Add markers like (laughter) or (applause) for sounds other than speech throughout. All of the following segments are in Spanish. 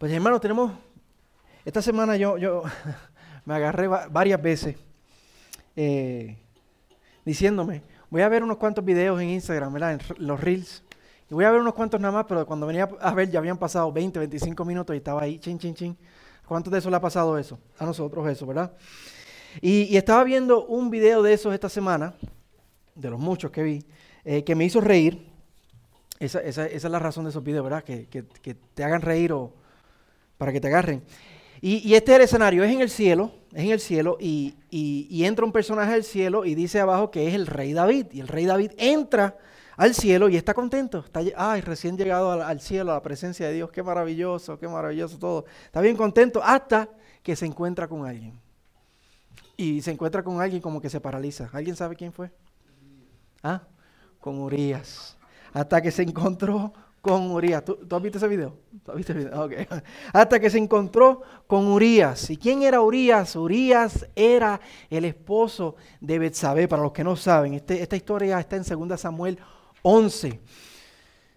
Pues hermano, tenemos, esta semana yo, yo (laughs) me agarré varias veces eh, diciéndome, voy a ver unos cuantos videos en Instagram, ¿verdad? En los reels. Y voy a ver unos cuantos nada más, pero cuando venía a ver ya habían pasado 20, 25 minutos y estaba ahí, chin, chin, chin. ¿Cuántos de eso le ha pasado eso? A nosotros eso, ¿verdad? Y, estaba viendo un video de esos esta semana, de los muchos que vi, eh, que me hizo reír. Esa, es la razón de esos videos, ¿verdad? Que, te hagan reír o para que te agarren. Y, este es el escenario, es en el cielo, es en el cielo, y, entra un personaje del cielo y dice abajo que es el rey David. Y el rey David entra al cielo y está contento. Está, ay, recién llegado al, cielo, a la presencia de Dios. Qué maravilloso, qué maravilloso todo. Está bien contento hasta que se encuentra con alguien. Y se encuentra con alguien como que se paraliza. ¿Alguien sabe quién fue? ¿Ah? Con Urias. Hasta que se encontró con Urias. ¿Tú, has visto ese video? ¿Tú has el video? (laughs) Hasta que se encontró con Urias. ¿Y quién era Urias? Urias era el esposo de Betsabé. Para los que no saben, este, esta historia está en 2 Samuel 11.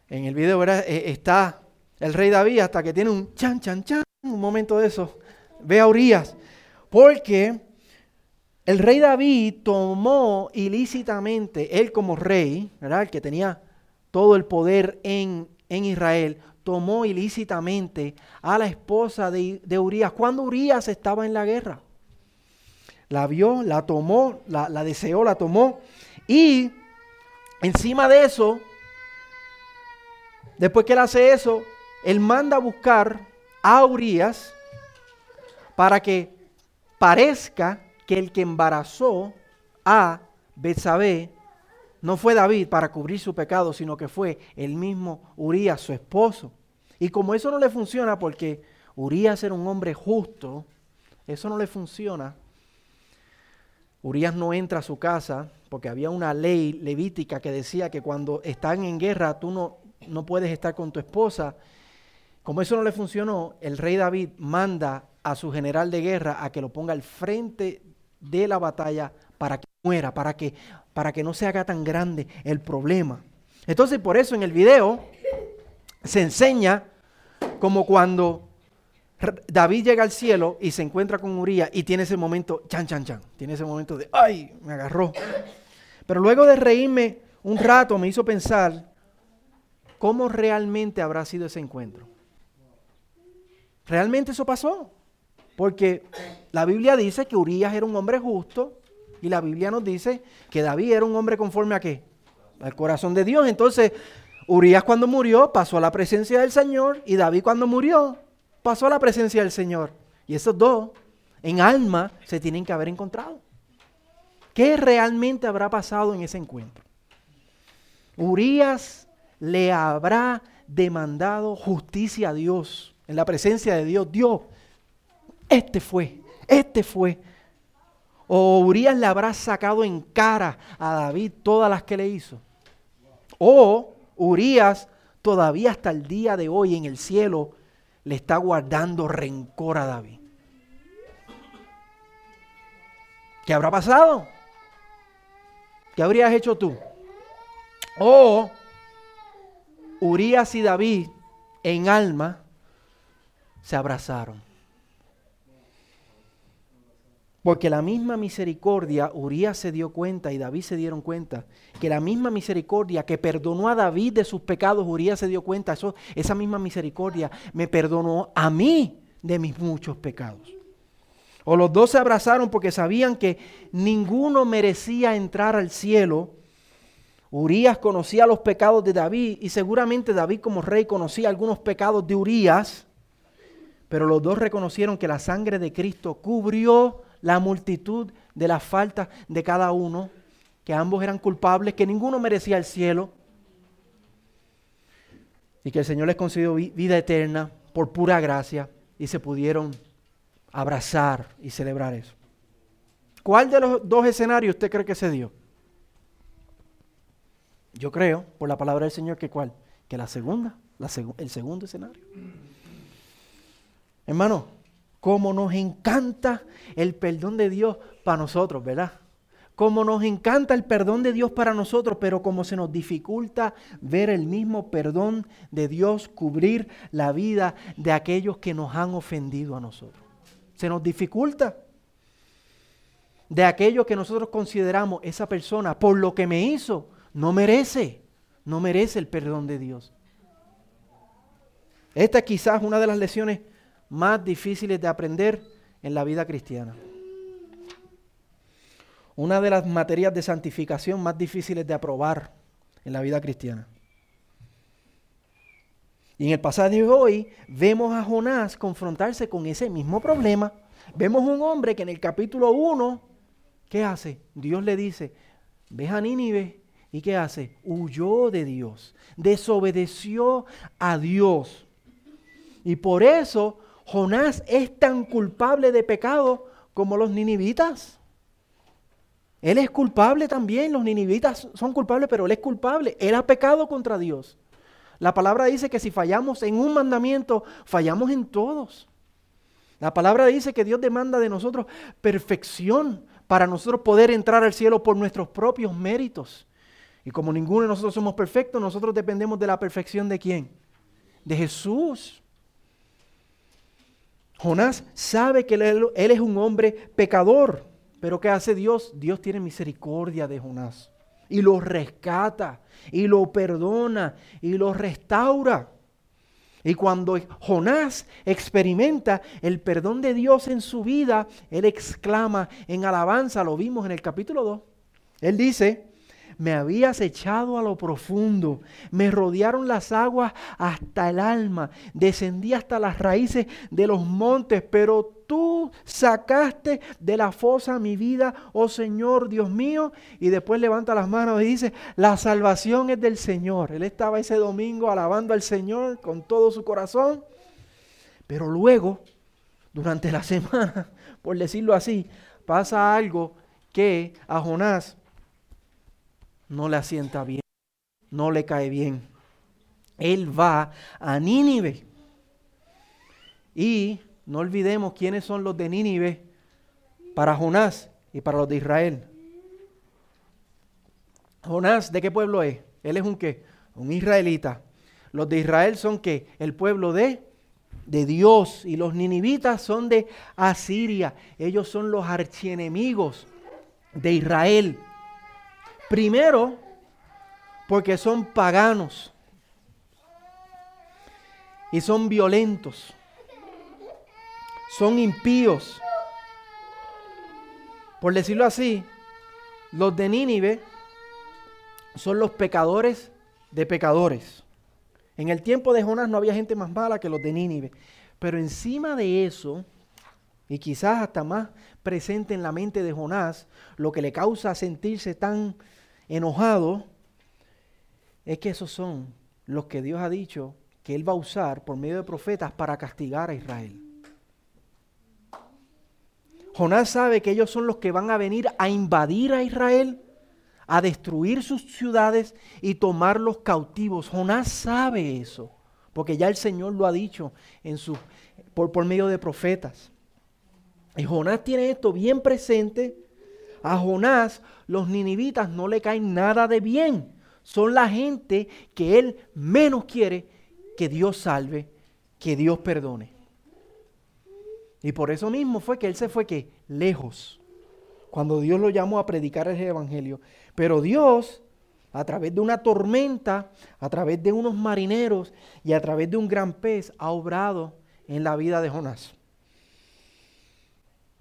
En el video eh, está el rey David hasta que tiene un chan, chan, chan, un momento de eso. Ve a Urias. Porque el rey David tomó ilícitamente, él como rey, ¿verdad? El que tenía todo el poder en, en Israel, tomó ilícitamente a la esposa de, de Urias cuando Urias estaba en la guerra. La vio, la tomó, la, deseó, la tomó y Encima de eso, después que él hace eso, él manda a buscar a Urias para que parezca que el que embarazó a Betsabé no fue David para cubrir su pecado, sino que fue el mismo Urias, su esposo. Y como eso no le funciona porque Urias era un hombre justo, eso no le funciona. Urias no entra a su casa porque había una ley levítica que decía que cuando están en guerra tú no, no puedes estar con tu esposa. Como eso no le funcionó, el rey David manda a su general de guerra a que lo ponga al frente de la batalla para que muera, para que, para que no se haga tan grande el problema. Entonces por eso en el video se enseña como cuando David llega al cielo y se encuentra con Urias y tiene ese momento, chan, chan, chan, tiene ese momento de, ay, me agarró. Pero luego de reírme un rato me hizo pensar cómo realmente habrá sido ese encuentro. Realmente eso pasó. Porque la Biblia dice que Urias era un hombre justo y la Biblia nos dice que David era un hombre conforme a qué? Al corazón de Dios. Entonces, Urias cuando murió pasó a la presencia del Señor y David cuando murió pasó a la presencia del Señor. Y esos dos en alma se tienen que haber encontrado. ¿Qué realmente habrá pasado en ese encuentro? Urias le habrá demandado justicia a Dios, en la presencia de Dios. Dios, este fue, este fue. O Urias le habrá sacado en cara a David todas las que le hizo. O Urias todavía hasta el día de hoy en el cielo le está guardando rencor a David. ¿Qué habrá pasado? ¿Qué habrías hecho tú? O Urias y David en alma se abrazaron. Porque la misma misericordia, Urias se dio cuenta y David se dieron cuenta, que la misma misericordia que perdonó a David de sus pecados, Urias se dio cuenta, esa misma misericordia me perdonó a mí de mis muchos pecados. O los dos se abrazaron porque sabían que ninguno merecía entrar al cielo. Urias conocía los pecados de David y seguramente David como rey conocía algunos pecados de Urias, pero los dos reconocieron que la sangre de Cristo cubrió la multitud de las faltas de cada uno, que ambos eran culpables, que ninguno merecía el cielo y que el Señor les concedió vida eterna por pura gracia y se pudieron abrazar y celebrar eso. ¿Cuál de los dos escenarios usted cree que se dio? Yo creo, por la palabra del Señor, que cuál? Que la segunda, el segundo escenario. Hermano, cómo nos encanta el perdón de Dios para nosotros, ¿verdad? como nos encanta el perdón de Dios para nosotros, pero como se nos dificulta ver el mismo perdón de Dios cubrir la vida de aquellos que nos han ofendido a nosotros. Se nos dificulta de aquellos que nosotros consideramos esa persona por lo que me hizo, no merece, no merece el perdón de Dios. Esta es quizás una de las lecciones más difíciles de aprender en la vida cristiana una de las materias de santificación más difíciles de aprobar en la vida cristiana. Y en el pasaje de hoy vemos a Jonás confrontarse con ese mismo problema. Vemos un hombre que en el capítulo 1, ¿qué hace? Dios le dice, ve a Nínive. ¿Y qué hace? Huyó de Dios, desobedeció a Dios. Y por eso Jonás es tan culpable de pecado como los ninivitas. Él es culpable también, los ninivitas son culpables, pero él es culpable. Él ha pecado contra Dios. La palabra dice que si fallamos en un mandamiento, fallamos en todos. La palabra dice que Dios demanda de nosotros perfección para nosotros poder entrar al cielo por nuestros propios méritos. Y como ninguno de nosotros somos perfectos, nosotros dependemos de la perfección de quién? De Jesús. Jonás sabe que él, es un hombre pecador. Pero ¿qué hace Dios? Dios tiene misericordia de Jonás y lo rescata y lo perdona y lo restaura. Y cuando Jonás experimenta el perdón de Dios en su vida, él exclama en alabanza, lo vimos en el capítulo 2. Él dice, me habías echado a lo profundo, me rodearon las aguas hasta el alma, descendí hasta las raíces de los montes, pero tú sacaste de la fosa mi vida, oh Señor Dios mío, y después levanta las manos y dice, la salvación es del Señor. Él estaba ese domingo alabando al Señor con todo su corazón, pero luego, durante la (laughs) semana, por decirlo así, pasa algo que a Jonás no le asienta bien, no le cae bien. Él va a Nínive. Y no olvidemos quiénes son los de Nínive para Jonás y para los de Israel. Jonás, ¿de qué pueblo es? Él es un qué? Un israelita. Los de Israel son qué? El pueblo de de Dios y los ninivitas son de Asiria. Ellos son los archienemigos de Israel. Primero, porque son paganos y son violentos, son impíos. Por decirlo así, los de Nínive son los pecadores de pecadores. En el tiempo de Jonás no había gente más mala que los de Nínive. Pero encima de eso, y quizás hasta más presente en la mente de Jonás, lo que le causa sentirse tan enojado, es que esos son los que Dios ha dicho que Él va a usar por medio de profetas para castigar a Israel. Jonás sabe que ellos son los que van a venir a invadir a Israel, a destruir sus ciudades y tomarlos cautivos. Jonás sabe eso, porque ya el Señor lo ha dicho en su, por, por medio de profetas. Y Jonás tiene esto bien presente a Jonás los ninivitas no le caen nada de bien. Son la gente que él menos quiere que Dios salve, que Dios perdone. Y por eso mismo fue que él se fue que lejos, cuando Dios lo llamó a predicar el Evangelio. Pero Dios, a través de una tormenta, a través de unos marineros y a través de un gran pez, ha obrado en la vida de Jonás.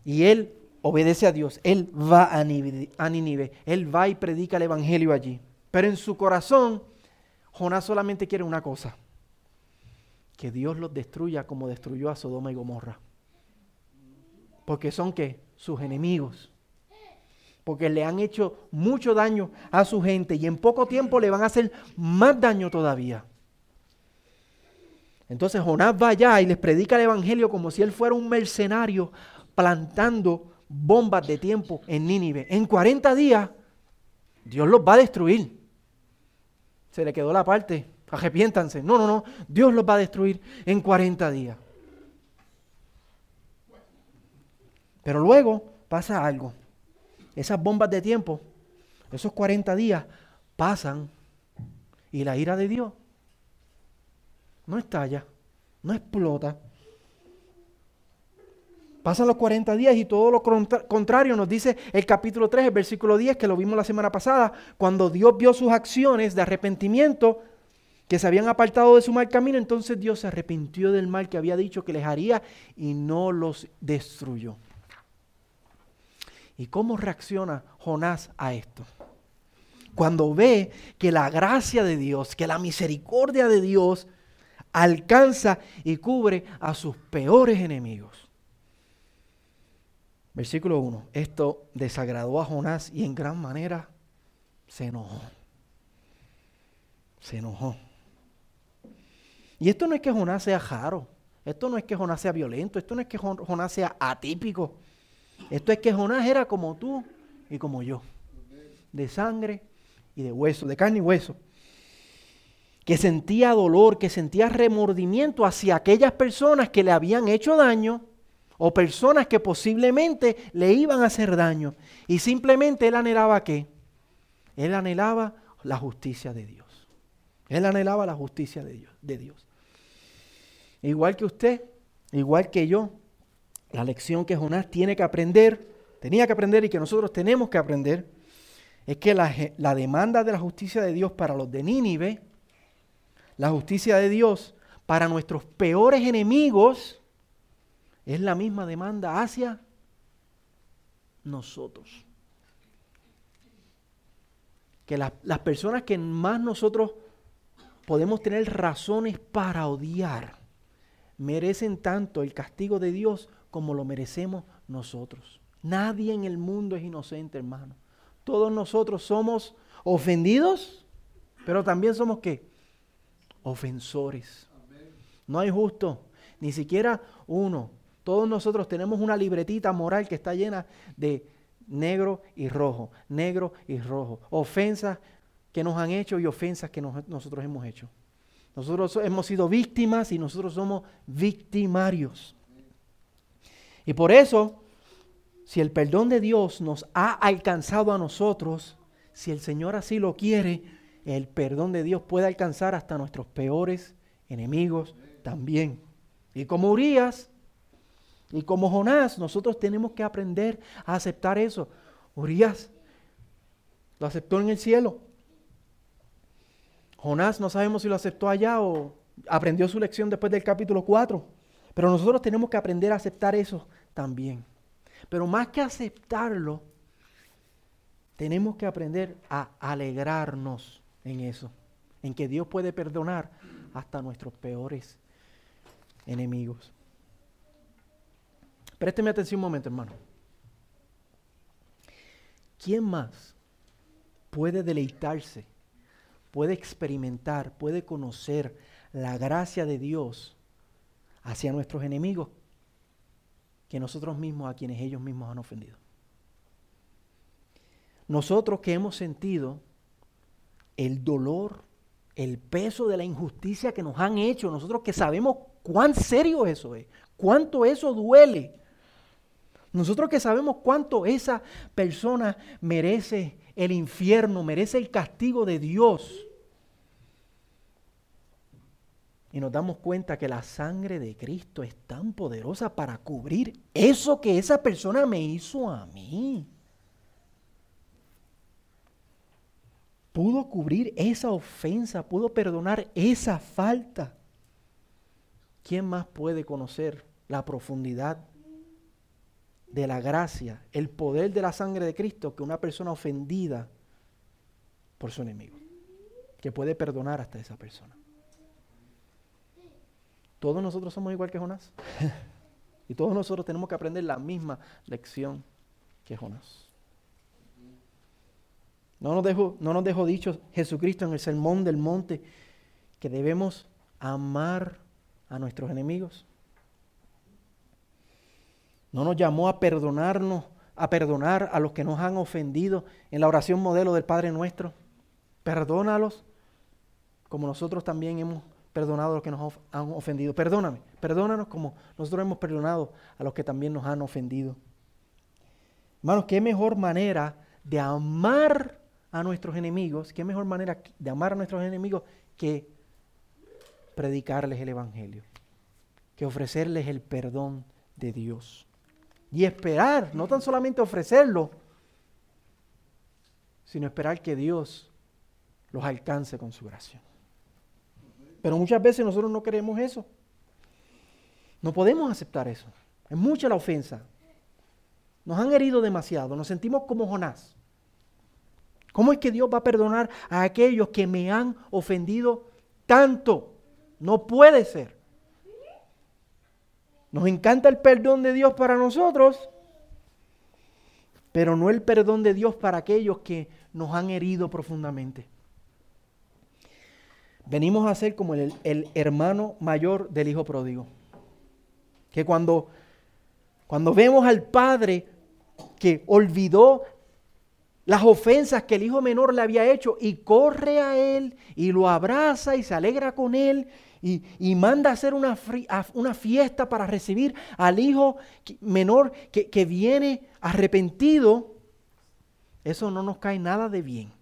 Y él obedece a Dios, él va a Nínive, él va y predica el Evangelio allí. Pero en su corazón, Jonás solamente quiere una cosa, que Dios los destruya como destruyó a Sodoma y Gomorra. Porque son que sus enemigos. Porque le han hecho mucho daño a su gente y en poco tiempo le van a hacer más daño todavía. Entonces Jonás va allá y les predica el Evangelio como si él fuera un mercenario plantando bombas de tiempo en Nínive. En 40 días, Dios los va a destruir. Se le quedó la parte, arrepiéntanse. No, no, no, Dios los va a destruir en 40 días. Pero luego pasa algo. esas bombas de tiempo, esos 40 días pasan y la ira de Dios no estalla, no explota. Pasan los 40 días y todo lo contrario nos dice el capítulo 3, el versículo 10, que lo vimos la semana pasada, cuando Dios vio sus acciones de arrepentimiento, que se habían apartado de su mal camino, entonces Dios se arrepintió del mal que había dicho que les haría y no los destruyó. ¿Y cómo reacciona Jonás a esto? Cuando ve que la gracia de Dios, que la misericordia de Dios alcanza y cubre a sus peores enemigos. Versículo 1. Esto desagradó a Jonás y en gran manera se enojó. Se enojó. Y esto no es que Jonás sea jaro. Esto no es que Jonás sea violento. Esto no es que Jonás sea atípico. Esto es que Jonás era como tú y como yo. De sangre y de hueso, de carne y hueso. Que sentía dolor, que sentía remordimiento hacia aquellas personas que le habían hecho daño o personas que posiblemente le iban a hacer daño. Y simplemente él anhelaba qué? Él anhelaba la justicia de Dios. Él anhelaba la justicia de Dios. De Dios. Igual que usted, igual que yo, la lección que Jonás tiene que aprender, tenía que aprender y que nosotros tenemos que aprender, es que la, la demanda de la justicia de Dios para los de Nínive, la justicia de Dios para nuestros peores enemigos, es la misma demanda hacia nosotros. Que las personas que más nosotros podemos tener razones para odiar, merecen tanto el castigo de Dios como lo merecemos nosotros. Nadie en el mundo es inocente, hermano. Todos nosotros somos ofendidos, pero también somos qué? Ofensores. No hay justo, ni siquiera uno. Todos nosotros tenemos una libretita moral que está llena de negro y rojo, negro y rojo. Ofensas que nos han hecho y ofensas que nosotros hemos hecho. Nosotros hemos sido víctimas y nosotros somos victimarios. Y por eso, si el perdón de Dios nos ha alcanzado a nosotros, si el Señor así lo quiere, el perdón de Dios puede alcanzar hasta nuestros peores enemigos también. Y como Urias, y como Jonás, nosotros tenemos que aprender a aceptar eso. Urias lo aceptó en el cielo. Jonás no sabemos si lo aceptó allá o aprendió su lección después del capítulo 4. Pero nosotros tenemos que aprender a aceptar eso también. Pero más que aceptarlo, tenemos que aprender a alegrarnos en eso, en que Dios puede perdonar hasta nuestros peores enemigos. Présteme atención un momento, hermano. ¿Quién más puede deleitarse, puede experimentar, puede conocer la gracia de Dios hacia nuestros enemigos que nosotros mismos a quienes ellos mismos han ofendido? Nosotros que hemos sentido el dolor, el peso de la injusticia que nos han hecho, nosotros que sabemos cuán serio eso es, cuánto eso duele, nosotros que sabemos cuánto esa persona merece el infierno, merece el castigo de Dios. Y nos damos cuenta que la sangre de Cristo es tan poderosa para cubrir eso que esa persona me hizo a mí. Pudo cubrir esa ofensa, pudo perdonar esa falta. ¿Quién más puede conocer la profundidad de la gracia, el poder de la sangre de Cristo que una persona ofendida por su enemigo, que puede perdonar hasta esa persona. Todos nosotros somos igual que Jonás. (laughs) y todos nosotros tenemos que aprender la misma lección que Jonás. No nos dejó, no nos dejó dicho Jesucristo en el sermón del monte que debemos amar a nuestros enemigos. No nos llamó a perdonarnos, a perdonar a los que nos han ofendido en la oración modelo del Padre nuestro. Perdónalos como nosotros también hemos perdonado a los que nos han ofendido. Perdóname, perdónanos como nosotros hemos perdonado a los que también nos han ofendido. Hermanos, qué mejor manera de amar a nuestros enemigos, qué mejor manera de amar a nuestros enemigos que predicarles el Evangelio, que ofrecerles el perdón de Dios. Y esperar, no tan solamente ofrecerlo, sino esperar que Dios los alcance con su gracia. Pero muchas veces nosotros no queremos eso. No podemos aceptar eso. Es mucha la ofensa. Nos han herido demasiado. Nos sentimos como Jonás. ¿Cómo es que Dios va a perdonar a aquellos que me han ofendido tanto? No puede ser. Nos encanta el perdón de Dios para nosotros, pero no el perdón de Dios para aquellos que nos han herido profundamente. Venimos a ser como el, el hermano mayor del hijo pródigo. Que cuando, cuando vemos al padre que olvidó las ofensas que el hijo menor le había hecho y corre a él y lo abraza y se alegra con él y, manda a hacer una, una, fiesta para recibir al hijo menor que, viene arrepentido, eso no nos cae nada de bien.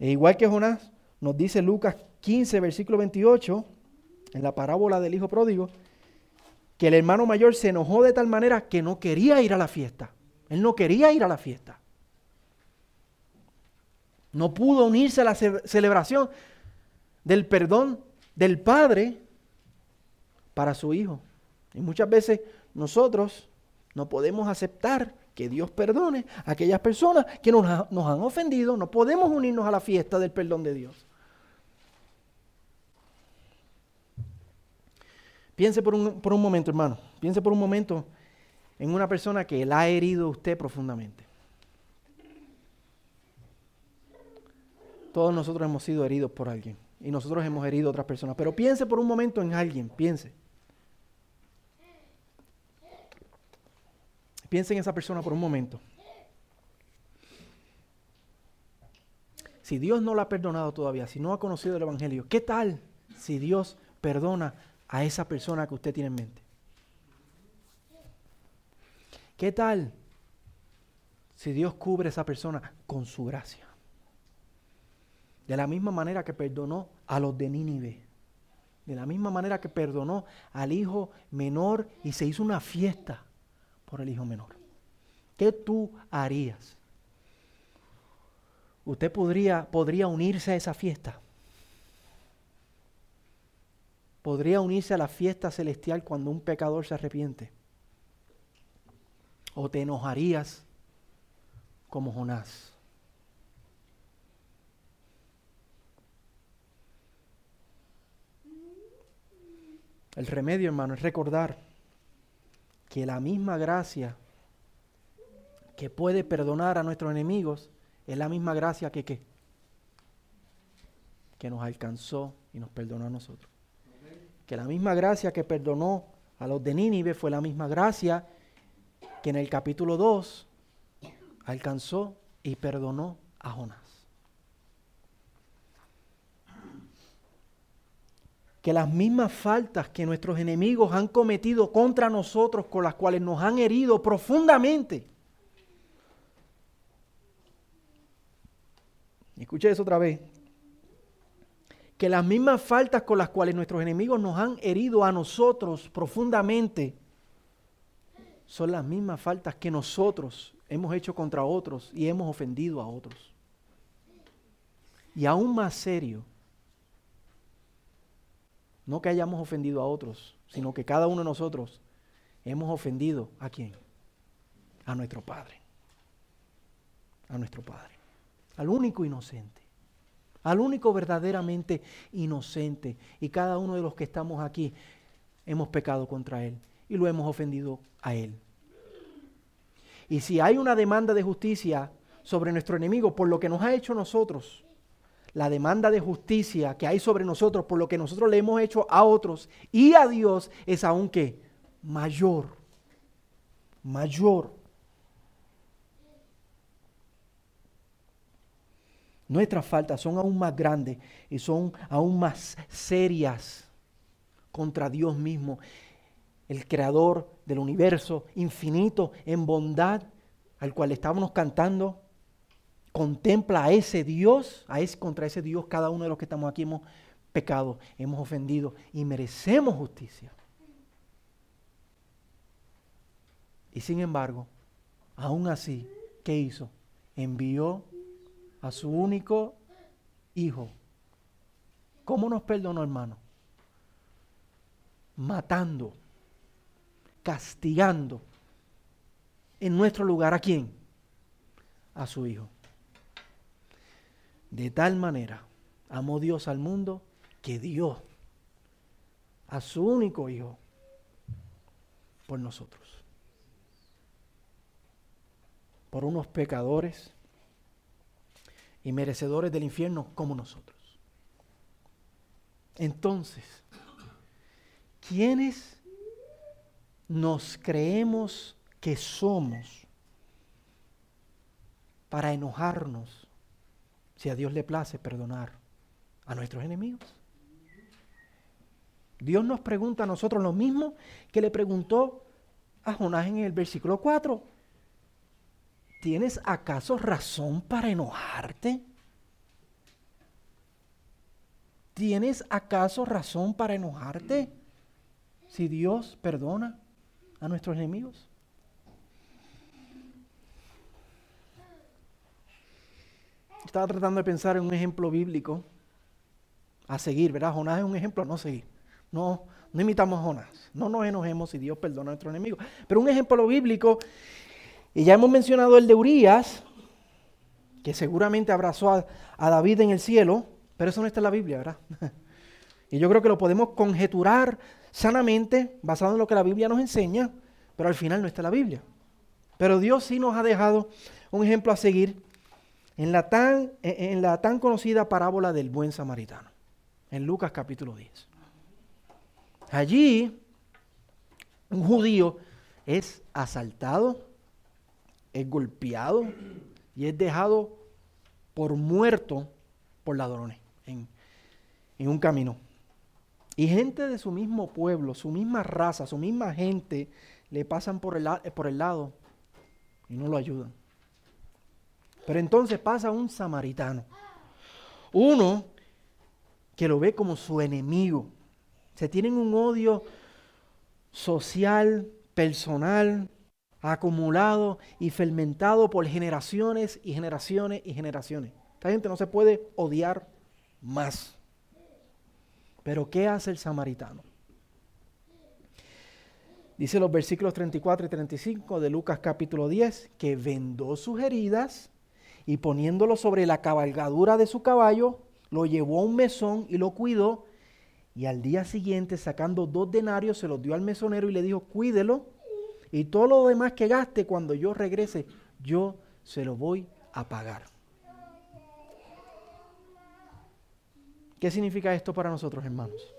E igual que Jonás, nos dice Lucas 15, versículo 28, en la parábola del hijo pródigo, que el hermano mayor se enojó de tal manera que no quería ir a la fiesta. Él no quería ir a la fiesta. No pudo unirse a la celebración del perdón del Padre para su Hijo. Y muchas veces nosotros no podemos aceptar que Dios perdone a aquellas personas que nos, han ofendido. No podemos unirnos a la fiesta del perdón de Dios. Piense por un, por un momento, hermano. Piense por un momento en una persona que la ha herido usted profundamente. Todos nosotros hemos sido heridos por alguien y nosotros hemos herido a otras personas. Pero piense por un momento en alguien, piense. Piense en esa persona por un momento. Si Dios no la ha perdonado todavía, si no ha conocido el Evangelio, ¿qué tal si Dios perdona a esa persona que usted tiene en mente? ¿Qué tal si Dios cubre a esa persona con su gracia? De la misma manera que perdonó a los de Nínive. De la misma manera que perdonó al hijo menor y se hizo una fiesta por el hijo menor. ¿Qué tú harías? Usted podría, podría unirse a esa fiesta. Podría unirse a la fiesta celestial cuando un pecador se arrepiente o te enojarías como Jonás. El remedio, hermano, es recordar que la misma gracia que puede perdonar a nuestros enemigos es la misma gracia que, que, que nos alcanzó y nos perdonó a nosotros. Que la misma gracia que perdonó a los de Nínive fue la misma gracia que en el capítulo 2 alcanzó y perdonó a Jonás. Que las mismas faltas que nuestros enemigos han cometido contra nosotros, con las cuales nos han herido profundamente. Escuche eso otra vez. Que las mismas faltas con las cuales nuestros enemigos nos han herido a nosotros profundamente son las mismas faltas que nosotros hemos hecho contra otros y hemos ofendido a otros. Y aún más serio, no que hayamos ofendido a otros, sino que cada uno de nosotros hemos ofendido a quién? A nuestro Padre. A nuestro Padre. Al único inocente. Al único verdaderamente inocente. Y cada uno de los que estamos aquí hemos pecado contra Él y lo hemos ofendido a Él. Y si hay una demanda de justicia sobre nuestro enemigo por lo que nos ha hecho nosotros, la demanda de justicia que hay sobre nosotros por lo que nosotros le hemos hecho a otros y a Dios es aún que mayor, mayor. Nuestras faltas son aún más grandes y son aún más serias contra Dios mismo el creador del universo, infinito en bondad, al cual estábamos cantando, contempla a ese Dios, a ese, contra ese Dios cada uno de los que estamos aquí hemos pecado, hemos ofendido y merecemos justicia. Y sin embargo, aún así, ¿qué hizo? Envió a su único hijo. ¿Cómo nos perdonó, hermano? Matando, castigando en nuestro lugar a quién? A su hijo. De tal manera amó Dios al mundo que dio a su único hijo por nosotros. Por unos pecadores y merecedores del infierno como nosotros. Entonces, ¿quiénes nos creemos que somos para enojarnos si a Dios le place perdonar a nuestros enemigos? Dios nos pregunta a nosotros lo mismo que le preguntó a Jonás en el versículo 4. ¿Tienes acaso razón para enojarte? ¿Tienes acaso razón para enojarte si Dios perdona a nuestros enemigos? Estaba tratando de pensar en un ejemplo bíblico a seguir, ¿verdad? Jonás es un ejemplo a no seguir. No, no imitamos a Jonás. No nos enojemos si Dios perdona a nuestros enemigos. Pero un ejemplo bíblico y ya hemos mencionado el de Urias, que seguramente abrazó a, David en el cielo, pero eso no está en la Biblia, ¿verdad? (laughs) y yo creo que lo podemos conjeturar sanamente, basado en lo que la Biblia nos enseña, pero al final no está en la Biblia. Pero Dios sí nos ha dejado un ejemplo a seguir en la tan, conocida parábola del buen samaritano, en Lucas capítulo 10. Allí, un judío es asaltado, es golpeado y es dejado por muerto por ladrones en, un camino. Y gente de su mismo pueblo, su misma raza, su misma gente, le pasan por el lado y no lo ayudan. Pero entonces pasa un samaritano, uno que lo ve como su enemigo. Se tienen un odio social, personal, acumulado y fermentado por generaciones y generaciones y generaciones. Esta gente no se puede odiar más. Pero ¿qué hace el samaritano? Dice los versículos 34 y 35 de Lucas capítulo 10, que vendó sus heridas y poniéndolo sobre la cabalgadura de su caballo, lo llevó a un mesón y lo cuidó. Y al día siguiente, sacando dos denarios, se los dio al mesonero y le dijo, cuídelo y todo lo demás que gaste cuando yo regrese, yo se lo voy a pagar. ¿Qué significa esto para nosotros, hermanos?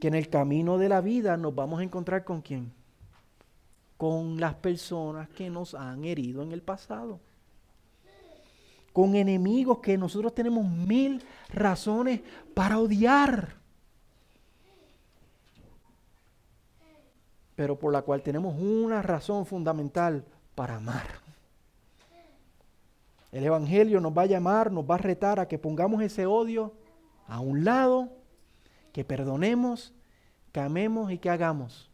Que en el camino de la vida nos vamos a encontrar con quién? Con las personas que nos han herido en el pasado. Con enemigos que nosotros tenemos mil razones para odiar. pero por la cual tenemos una razón fundamental para amar. El Evangelio nos va a llamar, nos va a retar a que pongamos ese odio a un lado, que perdonemos, que amemos y que hagamos.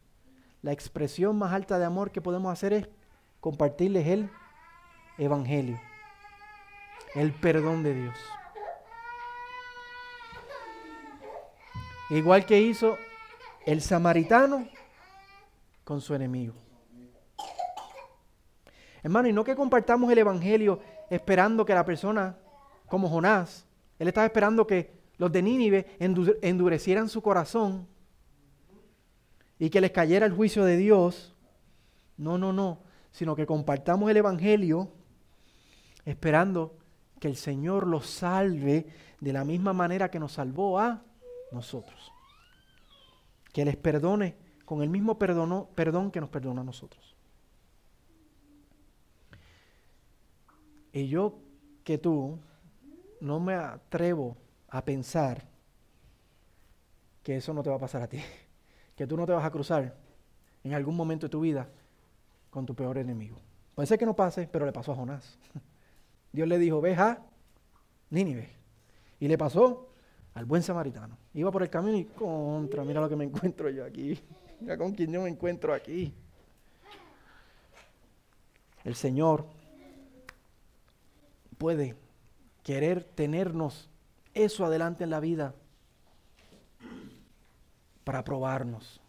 La expresión más alta de amor que podemos hacer es compartirles el Evangelio, el perdón de Dios. Igual que hizo el samaritano con su enemigo. Hermano, y no que compartamos el Evangelio esperando que la persona, como Jonás, él estaba esperando que los de Nínive endurecieran su corazón y que les cayera el juicio de Dios. No, no, no, sino que compartamos el Evangelio esperando que el Señor los salve de la misma manera que nos salvó a nosotros. Que les perdone con el mismo perdón que nos perdona a nosotros. Y yo que tú no me atrevo a pensar que eso no te va a pasar a ti. Que tú no te vas a cruzar en algún momento de tu vida con tu peor enemigo. Puede ser que no pase, pero le pasó a Jonás. (laughs) Dios le dijo, ve a Nínive. Y le pasó al buen samaritano. Iba por el camino y contra, mira lo que me encuentro yo aquí. Mira con quién yo me encuentro aquí. El Señor puede querer tenernos eso adelante en la vida para probarnos,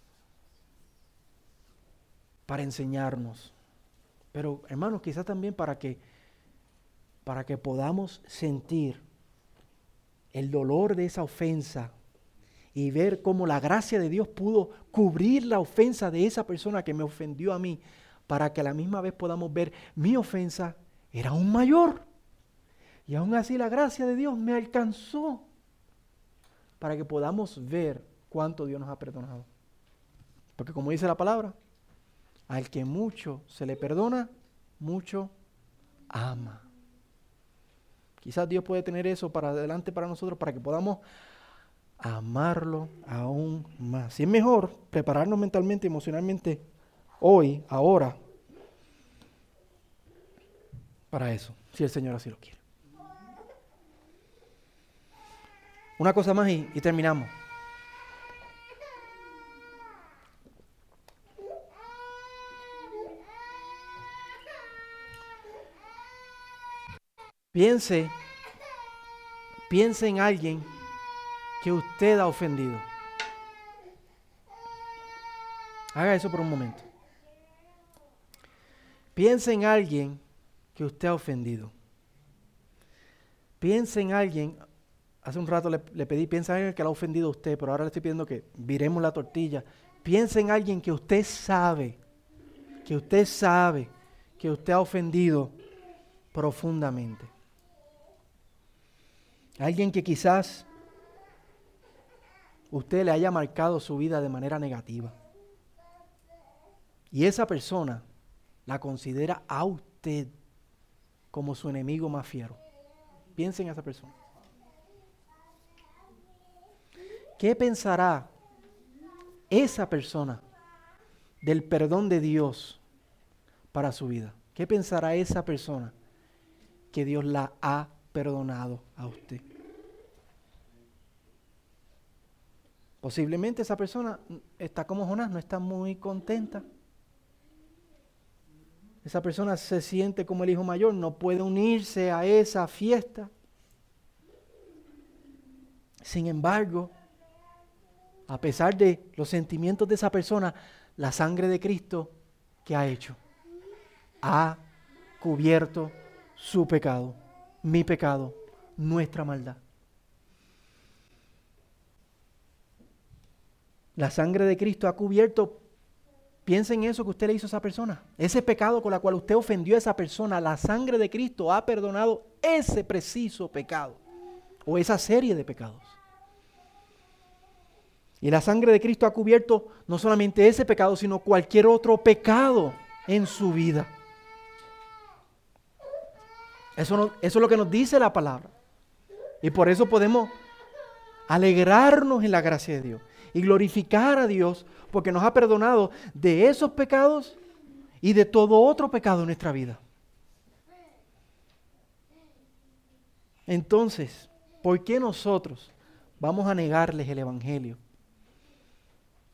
para enseñarnos. Pero hermanos, quizás también para que para que podamos sentir el dolor de esa ofensa y ver cómo la gracia de Dios pudo cubrir la ofensa de esa persona que me ofendió a mí, para que a la misma vez podamos ver mi ofensa era aún mayor. Y aún así la gracia de Dios me alcanzó para que podamos ver cuánto Dios nos ha perdonado. Porque como dice la palabra, al que mucho se le perdona, mucho ama. Quizás Dios puede tener eso para adelante para nosotros, para que podamos amarlo aún más. Y es mejor prepararnos mentalmente, emocionalmente, hoy, ahora, para eso, si el Señor así lo quiere. Una cosa más y, y terminamos. Piense, piense en alguien que usted ha ofendido. Haga eso por un momento. Piense en alguien que usted ha ofendido. Piense en alguien, hace un rato le, pedí, piensa en alguien que le ha ofendido a usted, pero ahora le estoy pidiendo que viremos la tortilla. Piense en alguien que usted sabe, que usted sabe que usted ha ofendido profundamente. Alguien que quizás usted le haya marcado su vida de manera negativa. Y esa persona la considera a usted como su enemigo más fiero. Piensen en esa persona. ¿Qué pensará esa persona del perdón de Dios para su vida? ¿Qué pensará esa persona que Dios la ha perdonado a usted? Posiblemente esa persona está como Jonás, no está muy contenta. Esa persona se siente como el hijo mayor, no puede unirse a esa fiesta. Sin embargo, a pesar de los sentimientos de esa persona, la sangre de Cristo, ¿qué ha hecho? Ha cubierto su pecado, mi pecado, nuestra maldad. La sangre de Cristo ha cubierto, piensa en eso que usted le hizo a esa persona. Ese pecado con la cual usted ofendió a esa persona, la sangre de Cristo ha perdonado ese preciso pecado o esa serie de pecados. Y la sangre de Cristo ha cubierto no solamente ese pecado, sino cualquier otro pecado en su vida. Eso, eso es lo que nos dice la palabra. Y por eso podemos alegrarnos en la gracia de Dios y glorificar a Dios porque nos ha perdonado de esos pecados y de todo otro pecado en nuestra vida. Entonces, ¿por qué nosotros vamos a negarles el Evangelio?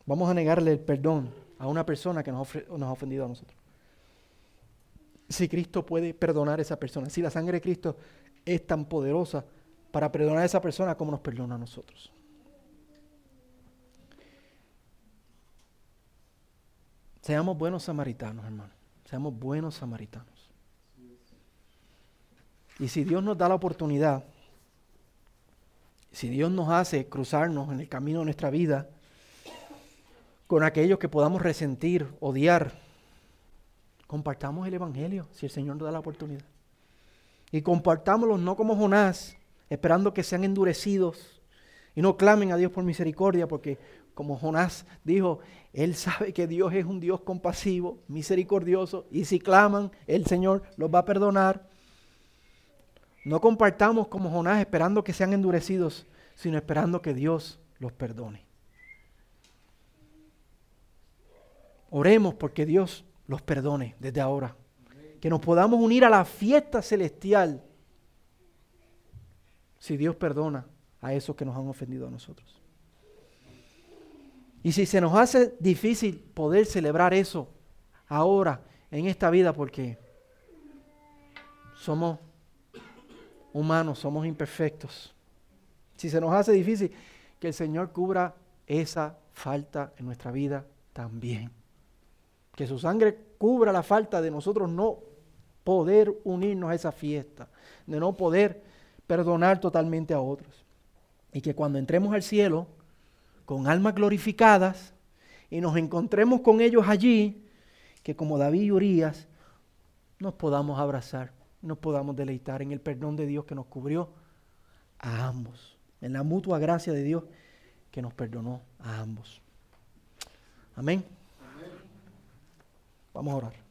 Vamos a negarle el perdón a una persona que nos, nos ha ofendido a nosotros. Si Cristo puede perdonar a esa persona, si la sangre de Cristo es tan poderosa para perdonar a esa persona como nos perdona a nosotros. Seamos buenos samaritanos, hermano. Seamos buenos samaritanos. Y si Dios nos da la oportunidad, si Dios nos hace cruzarnos en el camino de nuestra vida con aquellos que podamos resentir, odiar, compartamos el Evangelio si el Señor nos da la oportunidad. Y compartámoslo no como Jonás, esperando que sean endurecidos y no clamen a Dios por misericordia, porque como Jonás dijo, él sabe que Dios es un Dios compasivo, misericordioso, y si claman, el Señor los va a perdonar. No compartamos como Jonás esperando que sean endurecidos, sino esperando que Dios los perdone. Oremos porque Dios los perdone desde ahora. Que nos podamos unir a la fiesta celestial si Dios perdona a esos que nos han ofendido a nosotros. Y si se nos hace difícil poder celebrar eso ahora, en esta vida, porque somos humanos, somos imperfectos. Si se nos hace difícil, que el Señor cubra esa falta en nuestra vida también. Que su sangre cubra la falta de nosotros no poder unirnos a esa fiesta, de no poder perdonar totalmente a otros. Y que cuando entremos al cielo, con almas glorificadas, y nos encontremos con ellos allí, que como David y Urias, nos podamos abrazar, nos podamos deleitar en el perdón de Dios que nos cubrió a ambos, en la mutua gracia de Dios que nos perdonó a ambos. Amén. Vamos a orar.